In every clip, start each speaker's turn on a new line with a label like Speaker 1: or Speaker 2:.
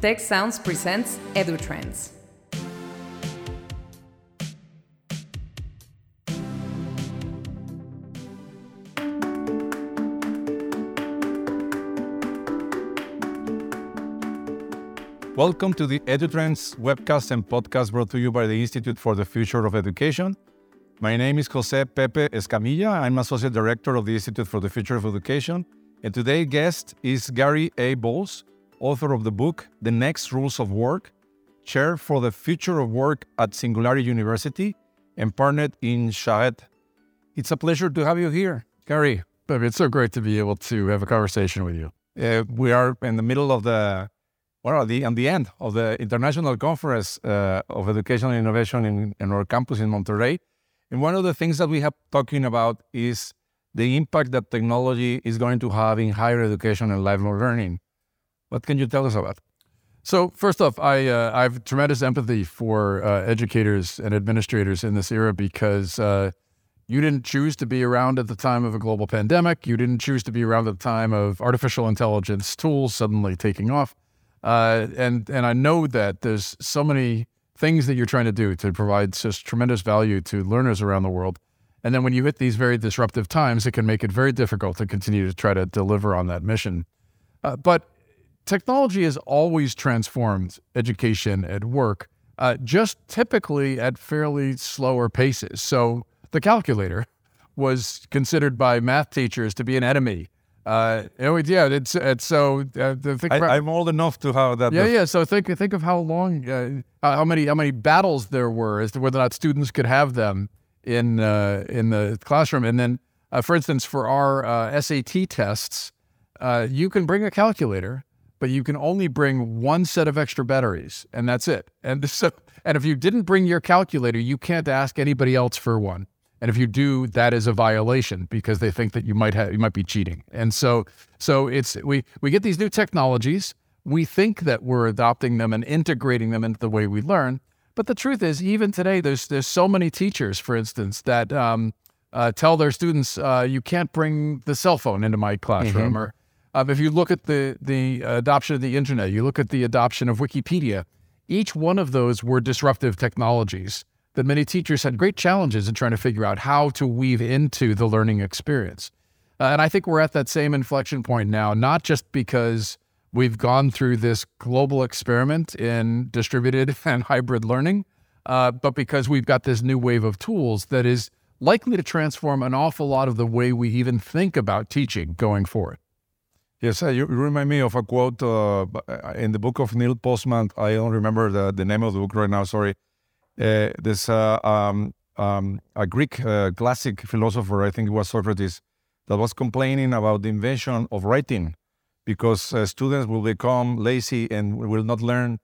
Speaker 1: Tec Sounds presents EduTrends.
Speaker 2: Welcome to the EduTrends webcast and podcast brought to you by the Institute for the Future of Education. My name is Jose Pepe Escamilla. I'm Associate Director of the Institute for the Future of Education. And today's guest is Gary A. Bolles, author of the book The Next Rules of Work, Chair for the Future of Work at Singularity University, and partnered in Charrette. It's a pleasure to have you here, Gary.
Speaker 3: Pepe, it's so great to be able to have a conversation with you.
Speaker 2: Uh, we are in the middle of the well, the, at the end of the International Conference uh, of Education and Innovation in, in, our campus in Monterrey. And one of the things that we have talking about is the impact that technology is going to have in higher education and lifelong learning. What can you tell us about?
Speaker 3: So first off, I, uh, I have tremendous empathy for uh, educators and administrators in this era because uh, you didn't choose to be around at the time of a global pandemic. You didn't choose to be around at the time of artificial intelligence tools suddenly taking off. Uh, and and I know that there's so many things that you're trying to do to provide such tremendous value to learners around the world. And then when you hit these very disruptive times, it can make it very difficult to continue to try to deliver on that mission. Uh, but technology has always transformed education at work, uh, just typically at fairly slower paces. So the calculator was considered by math teachers to be an enemy uh, yeah, it's it's so. Uh,
Speaker 2: think I, I'm old enough to have that.
Speaker 3: Yeah, yeah. So think think of how long, uh, how many how many battles there were as to whether or not students could have them in uh, in the classroom. And then, uh, for instance, for our uh, SAT tests, uh, you can bring a calculator, but you can only bring one set of extra batteries, and that's it. And so, and if you didn't bring your calculator, you can't ask anybody else for one. And if you do, that is a violation because they think that you might have you might be cheating. And so so it's we we get these new technologies. We think that we're adopting them and integrating them into the way we learn. But the truth is, even today, there's there's so many teachers, for instance, that um, uh, tell their students, uh, "You can't bring the cell phone into my classroom." Mm-hmm. Or um, if you look at the the adoption of the internet, you look at the adoption of Wikipedia. Each one of those were disruptive technologies that many teachers had great challenges in trying to figure out how to weave into the learning experience. Uh, and I think we're at that same inflection point now, not just because we've gone through this global experiment in distributed and hybrid learning, uh, but because we've got this new wave of tools that is likely to transform an awful lot of the way we even think about teaching going forward.
Speaker 2: Yes, uh, you remind me of a quote uh, in the book of Neil Postman. I don't remember the, the name of the book right now, sorry uh, there's uh, um, um, a Greek uh, classic philosopher, I think it was Socrates, that was complaining about the invention of writing because uh, students will become lazy and will not learn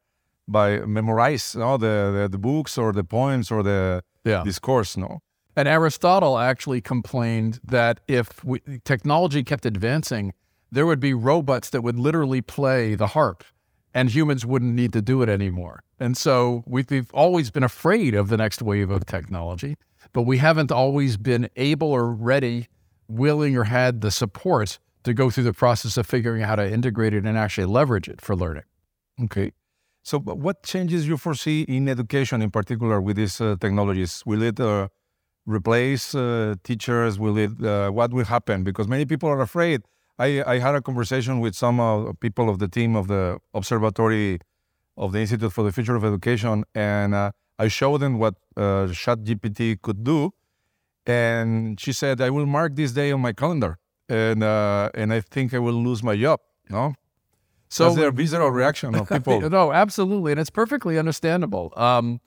Speaker 2: by memorize you know, the, the, the books or the poems or the yeah. discourse. No.
Speaker 3: And Aristotle actually complained that if we, technology kept advancing, there would be robots that would literally play the harp and humans wouldn't need to do it anymore. And so we've, always been afraid of the next wave of technology, but we haven't always been able or ready, willing, or had the support to go through the process of figuring out how to integrate it and actually leverage it for learning.
Speaker 2: Okay. So, what changes you foresee in education in particular with these uh, technologies? Will it uh, replace uh, teachers? Will it, uh, what will happen? Because many people are afraid I, I had a conversation with some uh, people of the team of the observatory of the Institute for the Future of Education, and uh, I showed them what uh, ChatGPT could do, and she said, "I will mark this day on my calendar, and uh, and I think I will lose my job." No, so That's their visceral reaction of people.
Speaker 3: no, absolutely, and it's perfectly understandable. Um,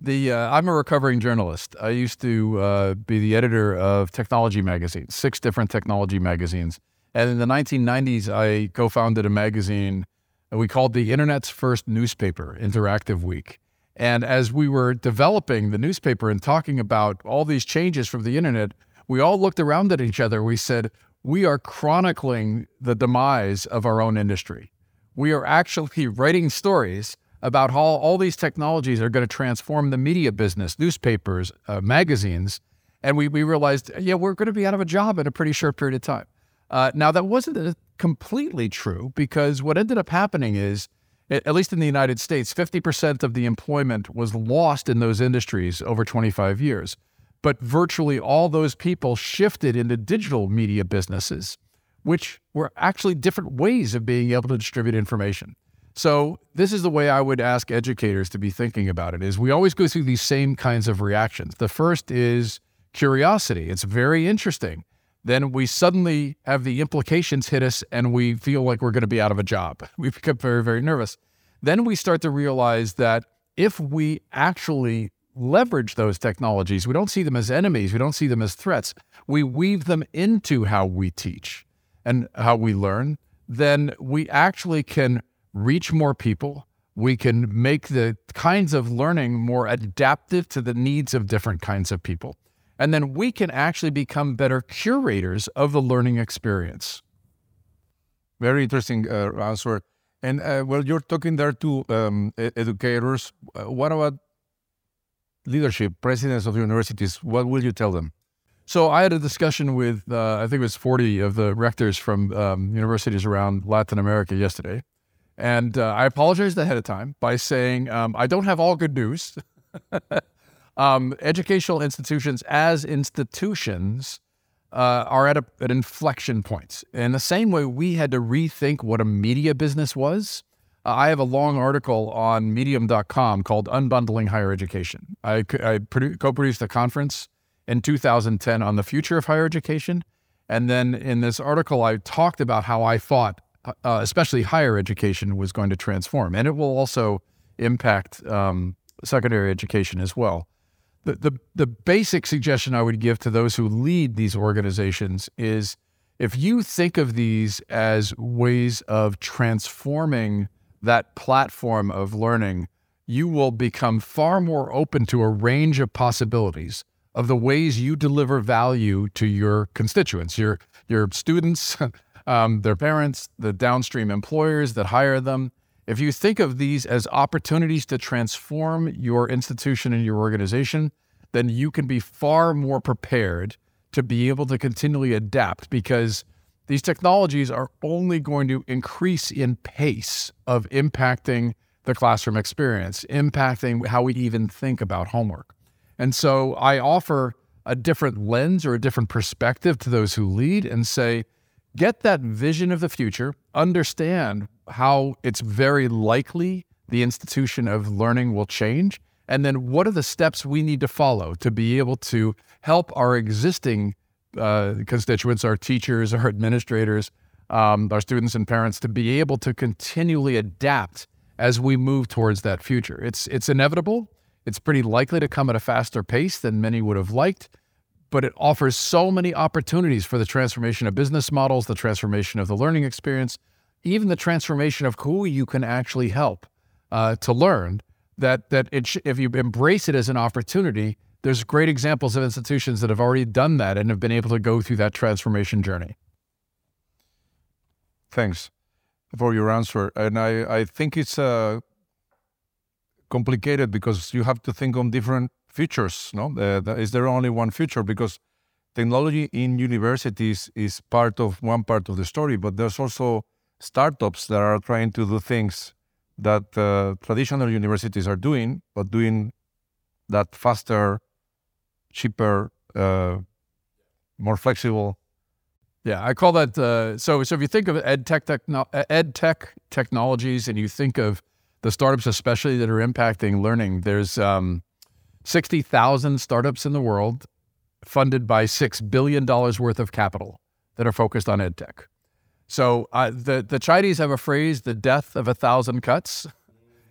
Speaker 3: the uh, I'm a recovering journalist. I used to uh, be the editor of technology magazines, six different technology magazines. And in the 1990s, I co founded a magazine we called the Internet's first newspaper, Interactive Week. And as we were developing the newspaper and talking about all these changes from the internet, we all looked around at each other. We said, We are chronicling the demise of our own industry. We are actually writing stories about how all these technologies are going to transform the media business, newspapers, uh, magazines. And we, we realized, yeah, we're going to be out of a job in a pretty short period of time. Uh, now, that wasn't completely true because what ended up happening is at least in the United States, 50% of the employment was lost in those industries over 25 years. But virtually all those people shifted into digital media businesses, which were actually different ways of being able to distribute information. So this is the way I would ask educators to be thinking about it is we always go through these same kinds of reactions. The first is curiosity. It's very interesting. Then we suddenly have the implications hit us and we feel like we're going to be out of a job. We become very, very nervous. Then we start to realize that if we actually leverage those technologies, we don't see them as enemies, we don't see them as threats, we weave them into how we teach and how we learn, then we actually can reach more people. We can make the kinds of learning more adaptive to the needs of different kinds of people. And then we can actually become better curators of the learning experience.
Speaker 2: Very interesting uh, answer. And uh, well, you're talking there to um, educators. Uh, what about leadership, presidents of universities? What will you tell them?
Speaker 3: So I had a discussion with, uh, I think it was 40 of the rectors from um, universities around Latin America yesterday. And uh, I apologized ahead of time by saying um, I don't have all good news. um, educational institutions, as institutions, uh, are at a, inflection point. In the same way, we had to rethink what a media business was. Uh, I have a long article on medium.com called Unbundling Higher Education. I, I produ- co produced a conference in 2010 on the future of higher education. And then in this article, I talked about how I thought uh, especially higher education, was going to transform, and it will also impact um, secondary education as well. The, the the basic suggestion I would give to those who lead these organizations is if you think of these as ways of transforming that platform of learning, you will become far more open to a range of possibilities of the ways you deliver value to your constituents, your your students, um, their parents, the downstream employers that hire them. If you think of these as opportunities to transform your institution and your organization, then you can be far more prepared to be able to continually adapt because these technologies are only going to increase in pace of impacting the classroom experience, impacting how we even think about homework. And so I offer a different lens or a different perspective to those who lead and say, get that vision of the future, understand how it's very likely the institution of learning will change, and then what are the steps we need to follow to be able to help our existing uh, constituents, our teachers, our administrators, um, our students and parents to be able to continually adapt as we move towards that future. It's it's inevitable. It's pretty likely to come at a faster pace than many would have liked but it offers so many opportunities for the transformation of business models, the transformation of the learning experience, even the transformation of who you can actually help uh, to learn. That that it sh- if you embrace it as an opportunity, there's great examples of institutions that have already done that and have been able to go through that transformation journey.
Speaker 2: Thanks for your answer, and I I think it's uh, complicated because you have to think on different features. No, uh, is there only one future? Because technology in universities is part of one part of the story, but there's also startups that are trying to do things that uh, traditional universities are doing, but doing that faster, cheaper, uh, more flexible.
Speaker 3: Yeah, I call that. Uh, so, so if you think of ed tech, techno- ed tech technologies, and you think of the startups, especially that are impacting learning, there's um, 60,000 startups in the world funded by $6 billion worth of capital that are focused on ed tech. So uh, the, the Chinese have a phrase, the death of a thousand cuts.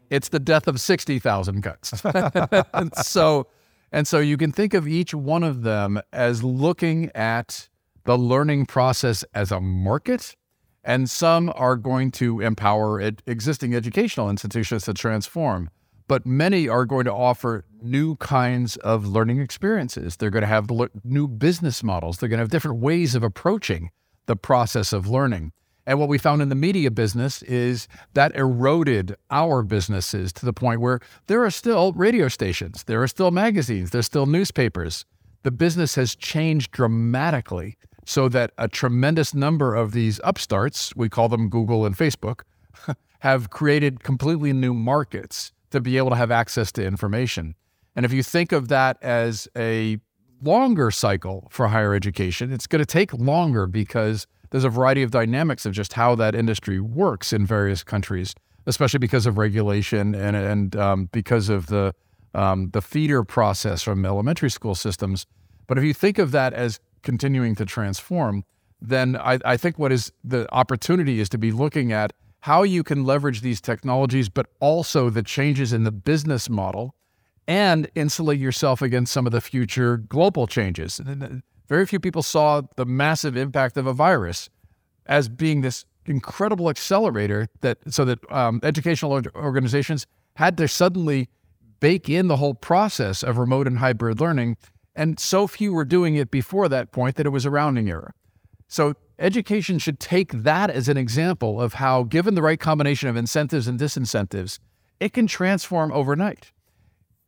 Speaker 3: It's the death of 60,000 cuts. and so, and so you can think of each one of them as looking at the learning process as a market, and some are going to empower existing educational institutions to transform but many are going to offer new kinds of learning experiences. They're going to have new business models. They're going to have different ways of approaching the process of learning. And what we found in the media business is that eroded our businesses to the point where there are still radio stations, there are still magazines, there's still newspapers. The business has changed dramatically so that a tremendous number of these upstarts, we call them Google and Facebook, have created completely new markets to be able to have access to information. And if you think of that as a longer cycle for higher education, it's going to take longer because there's a variety of dynamics of just how that industry works in various countries, especially because of regulation and and um, because of the um, the feeder process from elementary school systems. But if you think of that as continuing to transform, then I, I think what is the opportunity is to be looking at how you can leverage these technologies, but also the changes in the business model and insulate yourself against some of the future global changes. Very few people saw the massive impact of a virus as being this incredible accelerator that so that um, educational organizations had to suddenly bake in the whole process of remote and hybrid learning and so few were doing it before that point that it was a rounding error so education should take that as an example of how, given the right combination of incentives and disincentives, it can transform overnight.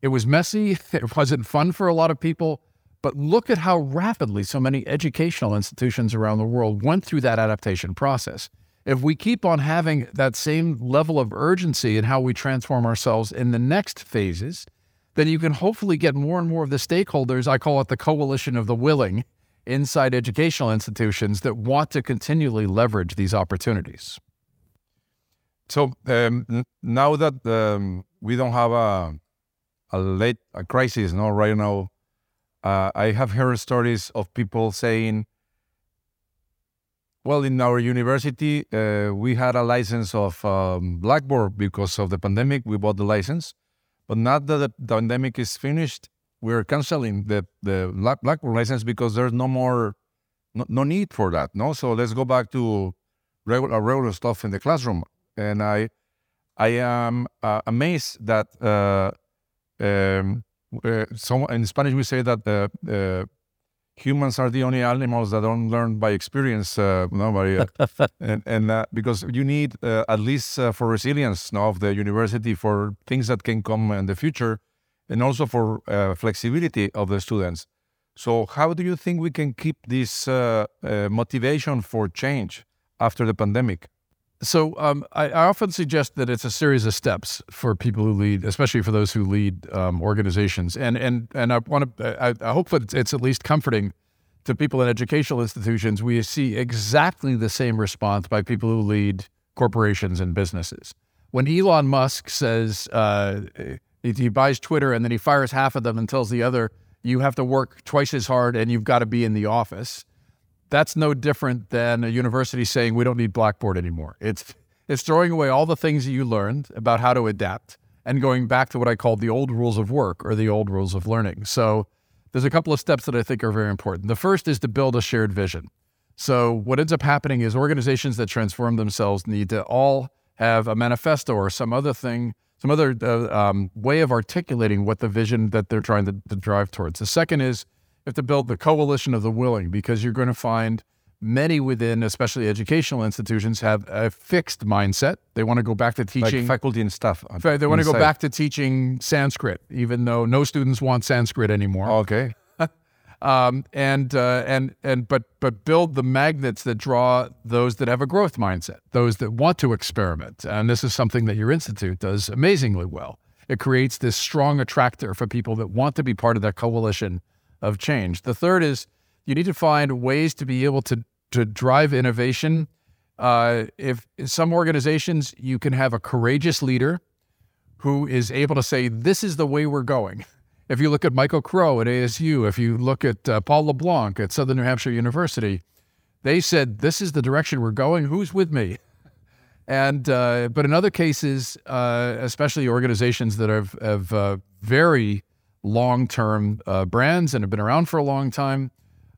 Speaker 3: It was messy, it wasn't fun for a lot of people, but look at how rapidly so many educational institutions around the world went through that adaptation process. If we keep on having that same level of urgency in how we transform ourselves in the next phases, then you can hopefully get more and more of the stakeholders, I call it the coalition of the willing, inside educational institutions that want to continually leverage these opportunities.
Speaker 2: So um, now that um, we don't have a, a late a crisis, no, right now, uh, I have heard stories of people saying, "Well, in our university, uh, we had a license of um, Blackboard because of the pandemic. We bought the license, but now that the pandemic is finished, we're canceling the the Blackboard license because there's no more no, no need for that. No, so let's go back to regular regular stuff in the classroom. And I I am uh, amazed that uh, um, uh, some in Spanish we say that uh, uh, humans are the only animals that don't learn by experience. Uh, no, by, and and because you need at least for resilience no, of the university for things that can come in the future and also for uh, flexibility of the students. So, how do you think we can keep this uh, uh, motivation for change after the pandemic?
Speaker 3: So, um, I, I, often suggest that it's a series of steps for people who lead, especially for those who lead um, organizations. And and and I want to, I, I, hope that it's, it's at least comforting to people in educational institutions. We see exactly the same response by people who lead corporations and businesses. When Elon Musk says uh, he, buys Twitter and then he fires half of them and tells the other, you have to work twice as hard and you've got to be in the office. That's no different than a university saying we don't need Blackboard anymore. It's it's throwing away all the things that you learned about how to adapt and going back to what I call the old rules of work or the old rules of learning. So there's a couple of steps that I think are very important. The first is to build a shared vision. So what ends up happening is organizations that transform themselves need to all have a manifesto or some other thing some other uh, um, way of articulating what the vision that they're trying to, to drive towards. The second is you have to build the coalition of the willing because you're going to find many within, especially educational institutions, have a fixed mindset. They want to go back to teaching
Speaker 2: like faculty and staff.
Speaker 3: They want to go back to teaching Sanskrit, even though no students want Sanskrit anymore.
Speaker 2: Okay
Speaker 3: um, and uh, and and but but build the magnets that draw those that have a growth mindset, those that want to experiment. And this is something that your institute does amazingly well. It creates this strong attractor for people that want to be part of that coalition of change. The third is you need to find ways to be able to to drive innovation. Uh, if in some organizations you can have a courageous leader who is able to say, "This is the way we're going." If you look at Michael Crow at ASU, if you look at uh, Paul LeBlanc at Southern New Hampshire University, they said, This is the direction we're going. Who's with me? And uh, but in other cases, uh, especially organizations that have, have uh, very long-term uh, brands and have been around for a long time,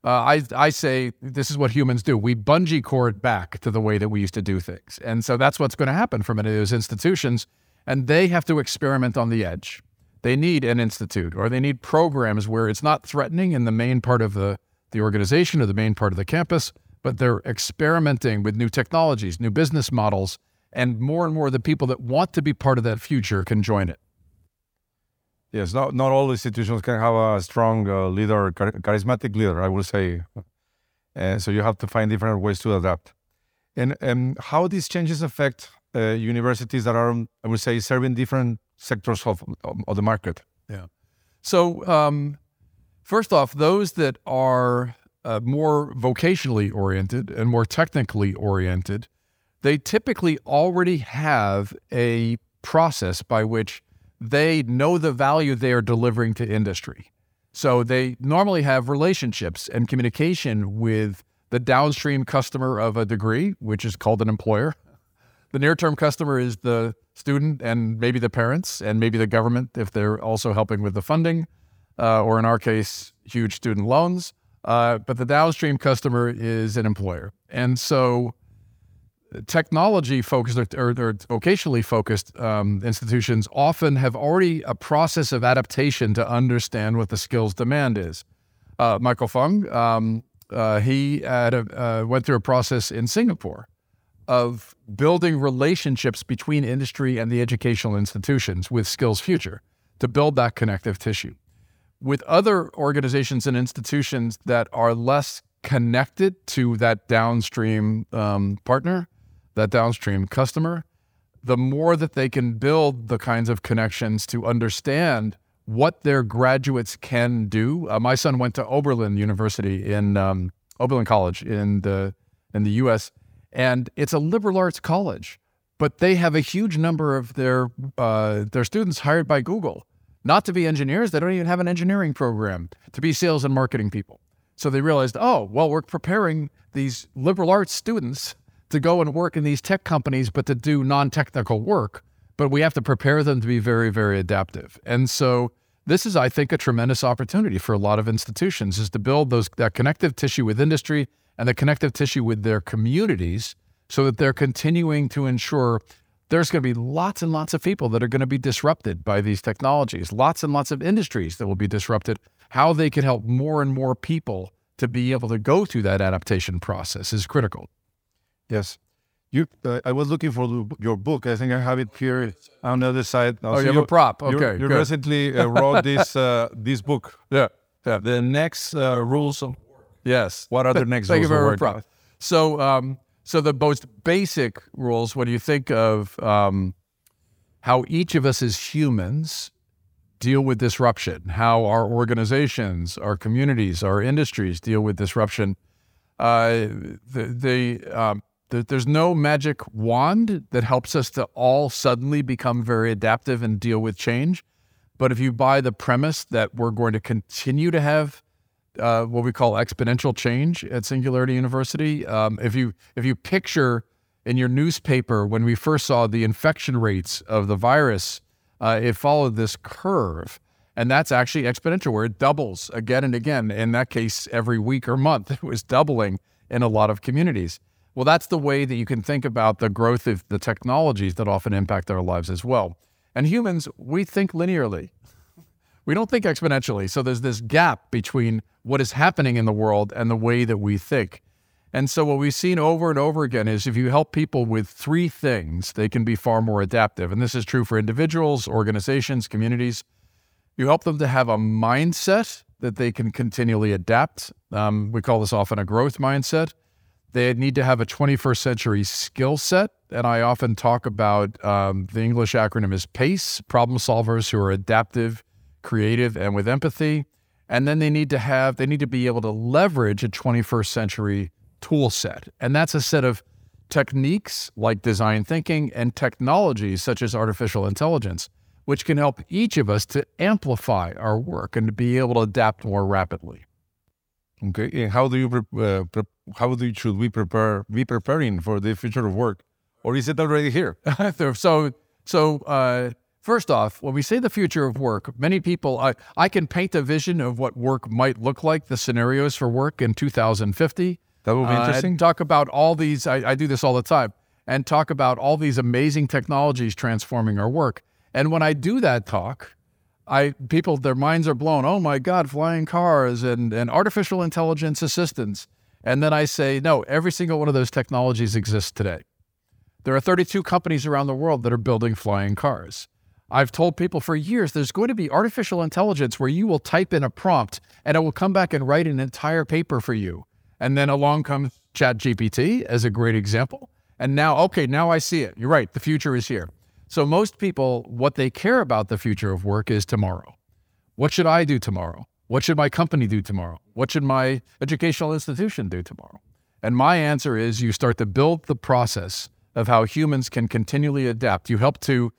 Speaker 3: uh, I I say this is what humans do. We bungee cord back to the way that we used to do things, and so that's what's going to happen for many of those institutions, and they have to experiment on the edge they need an institute or they need programs where it's not threatening in the main part of the, the organization or the main part of the campus, but they're experimenting with new technologies, new business models, and more and more of the people that want to be part of that future can join it.
Speaker 2: Yes, not, not all institutions can have a strong uh, leader, char- charismatic leader, I will say. And so you have to find different ways to adapt. And, and how these changes affect uh, universities that are, I would say, serving different sectors of, of the market.
Speaker 3: Yeah. So, um, first off, those that are uh, more vocationally oriented and more technically oriented, they typically already have a process by which they know the value they are delivering to industry. So they normally have relationships and communication with the downstream customer of a degree, which is called an employer. The near term customer is the student and maybe the parents and maybe the government if they're also helping with the funding, uh, or in our case, huge student loans. Uh, but the downstream customer is an employer. And so technology focused or, or, vocationally focused um, institutions often have already a process of adaptation to understand what the skills demand is. Uh, Michael Fung, um, uh, he a, uh, went through a process in Singapore of building relationships between industry and the educational institutions with Skills Future to build that connective tissue. With other organizations and institutions that are less connected to that downstream um, partner, that downstream customer, the more that they can build the kinds of connections to understand what their graduates can do. Uh, my son went to Oberlin University in um, Oberlin College in the in the U.S. and it's a liberal arts college, but they have a huge number of their uh, their students hired by Google, not to be engineers. They don't even have an engineering program to be sales and marketing people. So they realized, oh, well, we're preparing these liberal arts students to go and work in these tech companies, but to do non technical work. But we have to prepare them to be very, very adaptive. And so this is, I think, a tremendous opportunity for a lot of institutions is to build those that connective tissue with industry and the connective tissue with their communities so that they're continuing to ensure there's going to be lots and lots of people that are going to be disrupted by these technologies, lots and lots of industries that will be disrupted. How they can help more and more people to be able to go through that adaptation process is critical.
Speaker 2: Yes. You, uh, I was looking for the, your book. I think I have it here on the other side.
Speaker 3: oh, you have you, a prop. Okay,
Speaker 2: you recently uh, wrote this uh, this book.
Speaker 3: Yeah,
Speaker 2: yeah. The next uh, rules of
Speaker 3: yes.
Speaker 2: What the next
Speaker 3: Thank
Speaker 2: rules
Speaker 3: you
Speaker 2: for
Speaker 3: of prop. So, um, so the most basic rules when you think of um, how each of us as humans deal with disruption, how our organizations, our communities, our industries deal with disruption. Uh, the, the um, there's no magic wand that helps us to all suddenly become very adaptive and deal with change. But if you buy the premise that we're going to continue to have uh, what we call exponential change at Singularity University, um, if you if you picture in your newspaper when we first saw the infection rates of the virus, uh, it followed this curve, and that's actually exponential, where it doubles again and again. In that case, every week or month, it was doubling in a lot of communities. Well, that's the way that you can think about the growth of the technologies that often impact our lives as well. And humans, we think linearly. We don't think exponentially. So there's this gap between what is happening in the world and the way that we think. And so what we've seen over and over again is if you help people with three things, they can be far more adaptive. And this is true for individuals, organizations, communities. You help them to have a mindset that they can continually adapt. Um, we call this often a growth mindset. They need to have a 21st century skill set. And I often talk about um, the English acronym is PACE problem solvers who are adaptive, creative, and with empathy. And then they need to have, they need to be able to leverage a 21st century tool set. And that's a set of techniques like design thinking and technologies such as artificial intelligence, which can help each of us to amplify our work and to be able to adapt more rapidly.
Speaker 2: Okay, and how do you uh, how do you, should we prepare be preparing for the future of work, or is it already here?
Speaker 3: so so uh, first off, when we say the future of work, many people I I can paint a vision of what work might look like, the scenarios for work in 2050.
Speaker 2: That will be uh, interesting.
Speaker 3: talk about all these. I, I do this all the time, and talk about all these amazing technologies transforming our work. And when I do that talk, I people their minds are blown. Oh my God, flying cars and, and artificial intelligence assistants. And then I say, no, every single one of those technologies exists today. There are 32 companies around the world that are building flying cars. I've told people for years there's going to be artificial intelligence where you will type in a prompt and it will come back and write an entire paper for you. And then along comes ChatGPT as a great example. And now, okay, now I see it. You're right. The future is here. So most people, what they care about the future of work is tomorrow. What should I do tomorrow? What should my company do tomorrow? What should my educational institution do tomorrow? And my answer is you start to build the process of how humans can continually adapt. You help to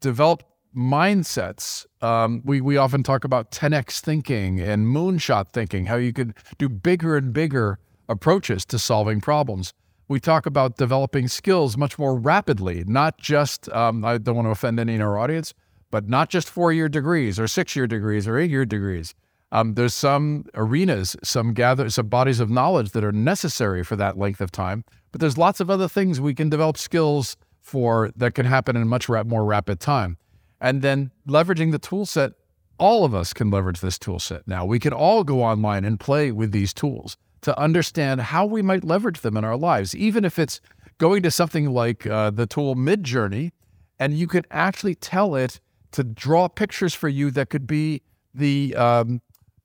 Speaker 3: develop mindsets. Um, we, we often talk about 10x thinking and moonshot thinking, how you could do bigger and bigger approaches to solving problems. We talk about developing skills much more rapidly, not just, um, I don't want to offend any in our audience, but not just four year degrees or six year degrees or eight year degrees. Um, there's some arenas, some gather, some bodies of knowledge that are necessary for that length of time. But there's lots of other things we can develop skills for that can happen in a much more rapid time. And then leveraging the tool set, all of us can leverage this tool set now. We can all go online and play with these tools to understand how we might leverage them in our lives, even if it's going to something like uh, the tool Midjourney, and you could actually tell it to draw pictures for you that could be the um,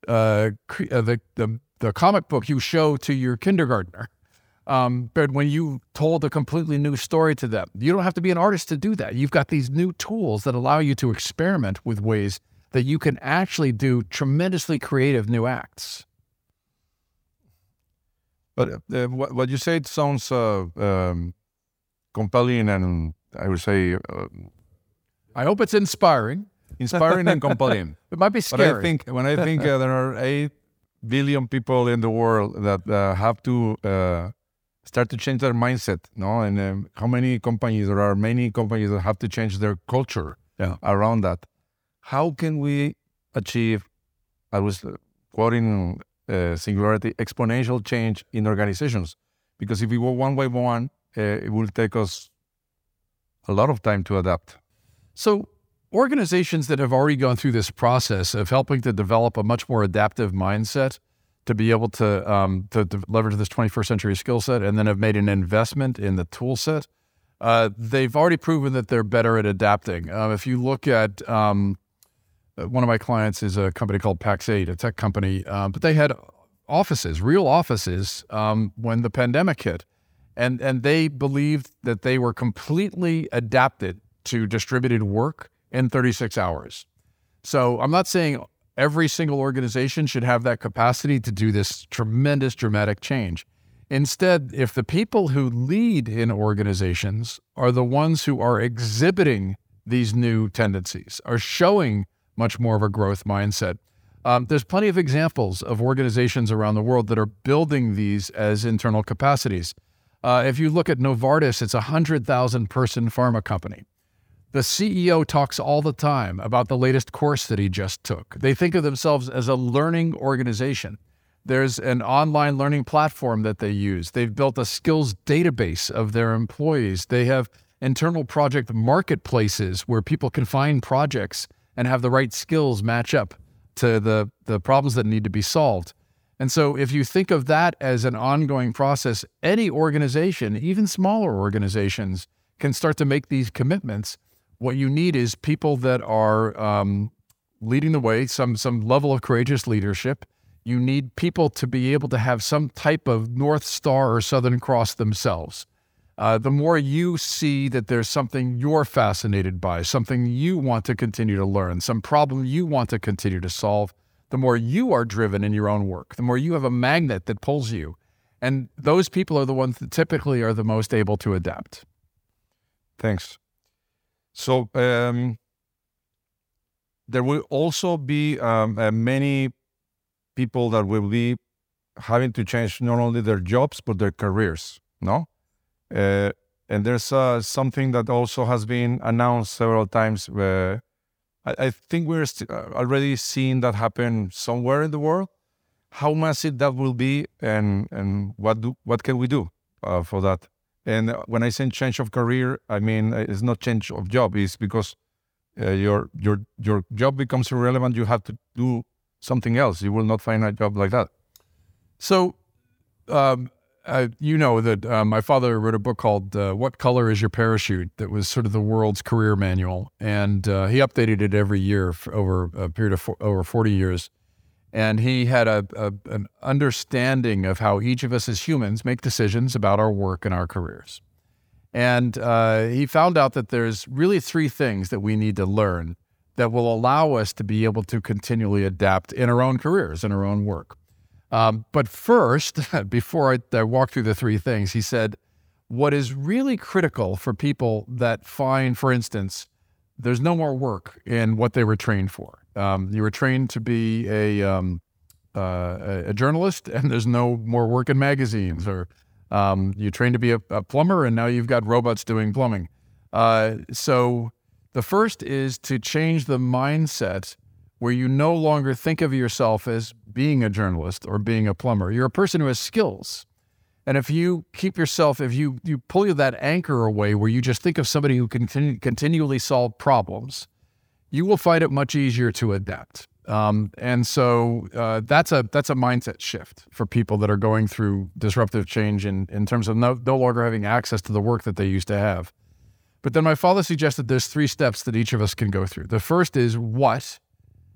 Speaker 3: uh, uh, the, the the comic book you show to your kindergartner. Um, but when you told a completely new story to them, you don't have to be an artist to do that. You've got these new tools that allow you to experiment with ways that you can actually do tremendously creative new acts.
Speaker 2: But uh, what, what you said sounds uh, um, compelling and I would say. Uh,
Speaker 3: I hope it's inspiring.
Speaker 2: Inspiring and compelling.
Speaker 3: It might be scary.
Speaker 2: But I think when I think uh, there are eight billion people in the world that uh, have to uh, start to change their mindset, no, and um, how many companies there are many companies that have to change their culture
Speaker 3: yeah.
Speaker 2: around that. How can we achieve? I was quoting uh, singularity exponential change in organizations because if we go one by one, uh, it will take us a lot of time to adapt.
Speaker 3: So organizations that have already gone through this process of helping to develop a much more adaptive mindset to be able to, um, to, to, leverage this 21st century skill set and then have made an investment in the tool set, uh, they've already proven that they're better at adapting. Uh, if you look at um, one of my clients is a company called Pax8, a tech company, um, but they had offices, real offices, um, when the pandemic hit. And, and they believed that they were completely adapted to distributed work in 36 hours. So I'm not saying every single organization should have that capacity to do this tremendous, dramatic change. Instead, if the people who lead in organizations are the ones who are exhibiting these new tendencies, are showing much more of a growth mindset, um, there's plenty of examples of organizations around the world that are building these as internal capacities. Uh, if you look at Novartis, it's a 100,000 person pharma company. The CEO talks all the time about the latest course that he just took. They think of themselves as a learning organization. There's an online learning platform that they use. They've built a skills database of their employees. They have internal project marketplaces where people can find projects and have the right skills match up to the, the problems that need to be solved. And so, if you think of that as an ongoing process, any organization, even smaller organizations, can start to make these commitments what you need is people that are um, leading the way, some some level of courageous leadership. You need people to be able to have some type of North Star or Southern Cross themselves. Uh, the more you see that there's something you're fascinated by, something you want to continue to learn, some problem you want to continue to solve, the more you are driven in your own work, the more you have a magnet that pulls you. And those people are the ones that typically are the most able to adapt.
Speaker 2: Thanks. So um, there will also be um, uh, many people that will be having to change not only their jobs but their careers. No, uh, and there's uh, something that also has been announced several times. I, I, think we're st- uh, already seeing that happen somewhere in the world. How massive that will be, and and what do what can we do uh, for that? And when I say change of career, I mean uh, it's not change of job. It's because uh, your your your job becomes irrelevant. You have to do something else. You will not find a job like that.
Speaker 3: So, um, uh, you know that uh, my father wrote a book called uh, "What Color Is Your Parachute?" that was sort of the world's career manual, and uh, he updated it every year over a period of over forty years and he had a, a, an understanding of how each of us as humans make decisions about our work and our careers. And uh, he found out that there's really three things that we need to learn that will allow us to be able to continually adapt in our own careers, in our own work. Um, but first, before I, I walk through the three things, he said, what is really critical for people that find, for instance, there's no more work in what they were trained for. Um, you were trained to be a, um, uh, a journalist, and there's no more work in magazines, or um, you trained to be a, a, plumber, and now you've got robots doing plumbing. Uh, so the first is to change the mindset where you no longer think of yourself as being a journalist or being a plumber. You're a person who has skills. And if you keep yourself, if you, you pull that anchor away where you just think of somebody who can continu- continually solve problems, you will find it much easier to adapt. Um, and so uh, that's a that's a mindset shift for people that are going through disruptive change in, in terms of no, no longer having access to the work that they used to have. But then my father suggested there's three steps that each of us can go through. The first is what?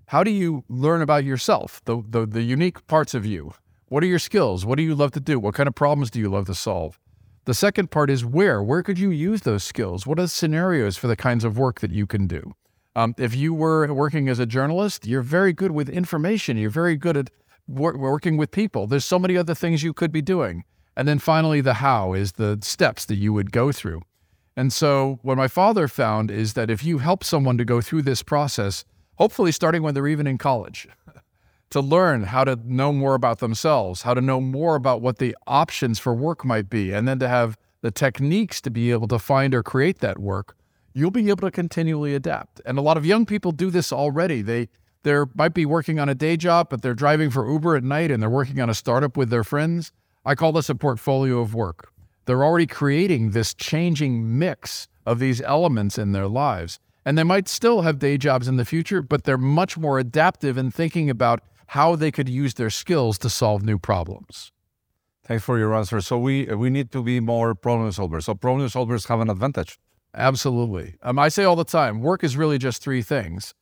Speaker 3: How do you learn about yourself, the, the, the unique parts of you? What are your skills? What do you love to do? What kind of problems do you love to solve? The second part is where? Where could you use those skills? What are the scenarios for the kinds of work that you can do? Um, if you were working as a journalist, you're very good with information. You're very good at wor- working with people. There's so many other things you could be doing. And then finally, the how is the steps that you would go through. And so, what my father found is that if you help someone to go through this process, hopefully starting when they're even in college, to learn how to know more about themselves, how to know more about what the options for work might be, and then to have the techniques to be able to find or create that work, you'll be able to continually adapt. And a lot of young people do this already. They they might be working on a day job, but they're driving for Uber at night and they're working on a startup with their friends. I call this a portfolio of work. They're already creating this changing mix of these elements in their lives. And they might still have day jobs in the future, but they're much more adaptive in thinking about how they could use their skills to solve new problems.
Speaker 2: Thanks for your answer. So we we need to be more problem solvers. So problem solvers have an advantage.
Speaker 3: Absolutely. Um, I say all the time, work is really just three things.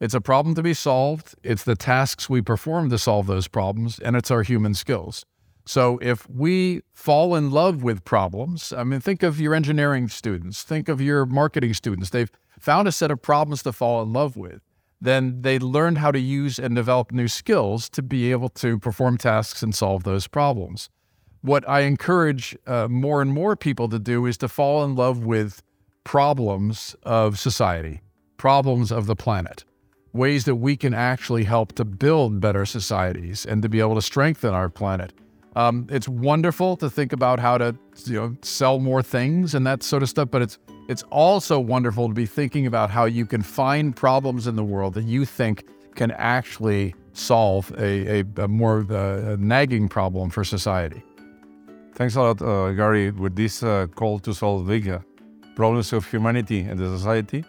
Speaker 3: It's a problem to be solved, it's the tasks we perform to solve those problems, and it's our human skills. So if we fall in love with problems, I mean, think of your engineering students, think of your marketing students. They've found a set of problems to fall in love with. Then they learn how to use and develop new skills to be able to perform tasks and solve those problems. What I encourage uh, more and more people to do is to fall in love with problems of society, problems of the planet, ways that we can actually help to build better societies and to be able to strengthen our planet um, it's wonderful to think about how to you know sell more things and that sort of stuff, but it's it's also wonderful to be thinking about how you can find problems in the world that you think can actually solve a, a, a more uh, a nagging problem for society.
Speaker 2: Thanks a lot, uh, Gary. With this uh, call to solve big uh, problems of humanity and the society,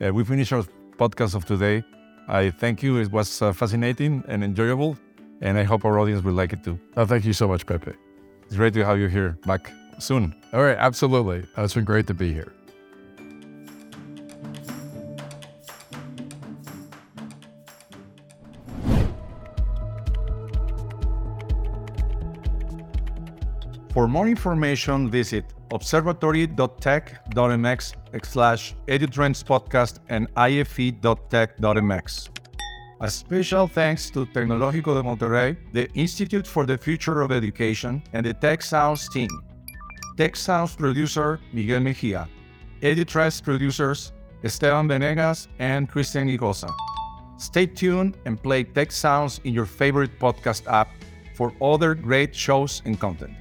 Speaker 2: uh, we finish our podcast of today. I thank you. It was uh, fascinating and enjoyable and I hope our audience will like it too.
Speaker 3: Oh, thank you so much, Pepe.
Speaker 2: It's great to have you here back soon.
Speaker 3: All right, absolutely. Uh, it's been great to be here.
Speaker 2: For more information, visit observatory.tec.mx slash edutrends podcast and ife.tec.mx. A special thanks to Tecnológico de Monterrey, the Institute for the Future of Education, and the Tec Sounds team. Tec Sounds producer Miguel Mejia. EduTrends producers Esteban Venegas and Christian Igosa. Stay tuned and play Tec Sounds in your favorite podcast app for other great shows and content.